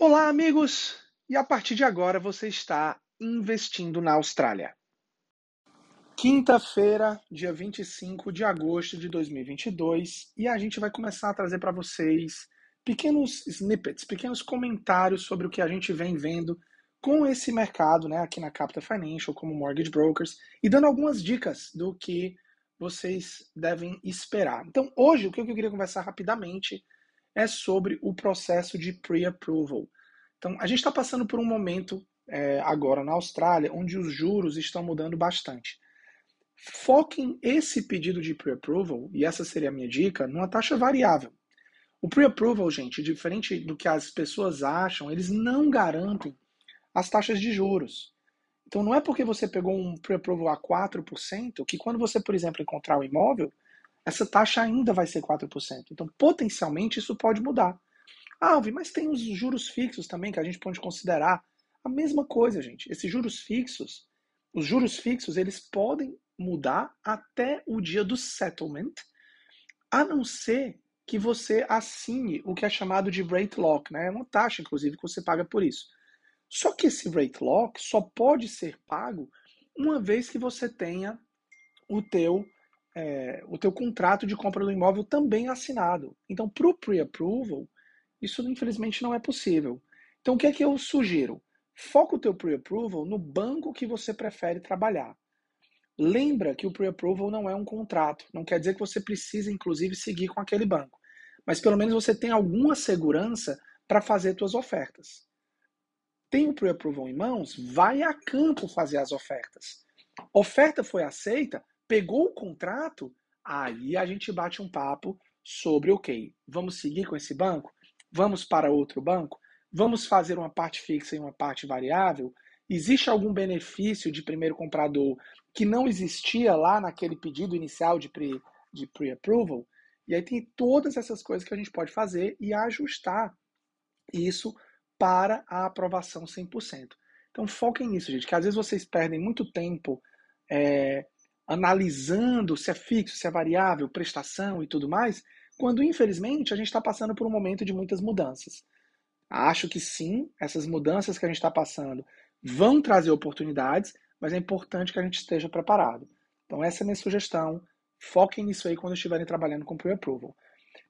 Olá, amigos! E a partir de agora você está investindo na Austrália. Quinta-feira, dia 25 de agosto de 2022, e a gente vai começar a trazer para vocês pequenos snippets, pequenos comentários sobre o que a gente vem vendo com esse mercado, né, aqui na Capital Financial, como mortgage brokers, e dando algumas dicas do que vocês devem esperar. Então, hoje, o que eu queria conversar rapidamente é sobre o processo de pre-approval. Então, a gente está passando por um momento é, agora na Austrália onde os juros estão mudando bastante. Foquem esse pedido de pre-approval, e essa seria a minha dica, numa taxa variável. O pre-approval, gente, diferente do que as pessoas acham, eles não garantem as taxas de juros. Então, não é porque você pegou um pre-approval a 4% que quando você, por exemplo, encontrar o imóvel, essa taxa ainda vai ser 4%. Então, potencialmente, isso pode mudar. Ah, mas tem os juros fixos também que a gente pode considerar. A mesma coisa, gente. Esses juros fixos, os juros fixos, eles podem mudar até o dia do settlement, a não ser que você assine o que é chamado de rate lock, né? É uma taxa, inclusive, que você paga por isso. Só que esse rate lock só pode ser pago uma vez que você tenha o teu é, o teu contrato de compra do imóvel também assinado. Então, para o pre-approval, isso infelizmente não é possível. Então, o que é que eu sugiro? Foca o teu pre-approval no banco que você prefere trabalhar. Lembra que o pre-approval não é um contrato. Não quer dizer que você precisa, inclusive, seguir com aquele banco. Mas pelo menos você tem alguma segurança para fazer suas ofertas. Tem o pre-approval em mãos? Vai a campo fazer as ofertas. Oferta foi aceita? Pegou o contrato, aí a gente bate um papo sobre, ok, vamos seguir com esse banco? Vamos para outro banco? Vamos fazer uma parte fixa e uma parte variável? Existe algum benefício de primeiro comprador que não existia lá naquele pedido inicial de pre-approval? De pre e aí tem todas essas coisas que a gente pode fazer e ajustar isso para a aprovação 100%. Então foquem nisso, gente, que às vezes vocês perdem muito tempo é, analisando se é fixo, se é variável, prestação e tudo mais, quando infelizmente a gente está passando por um momento de muitas mudanças. Acho que sim, essas mudanças que a gente está passando vão trazer oportunidades, mas é importante que a gente esteja preparado. Então essa é a minha sugestão. Foquem nisso aí quando estiverem trabalhando com pre-approval.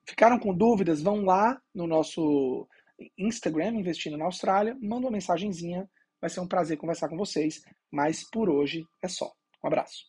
Ficaram com dúvidas? Vão lá no nosso Instagram, Investindo na Austrália, manda uma mensagenzinha. Vai ser um prazer conversar com vocês. Mas por hoje é só. Um abraço.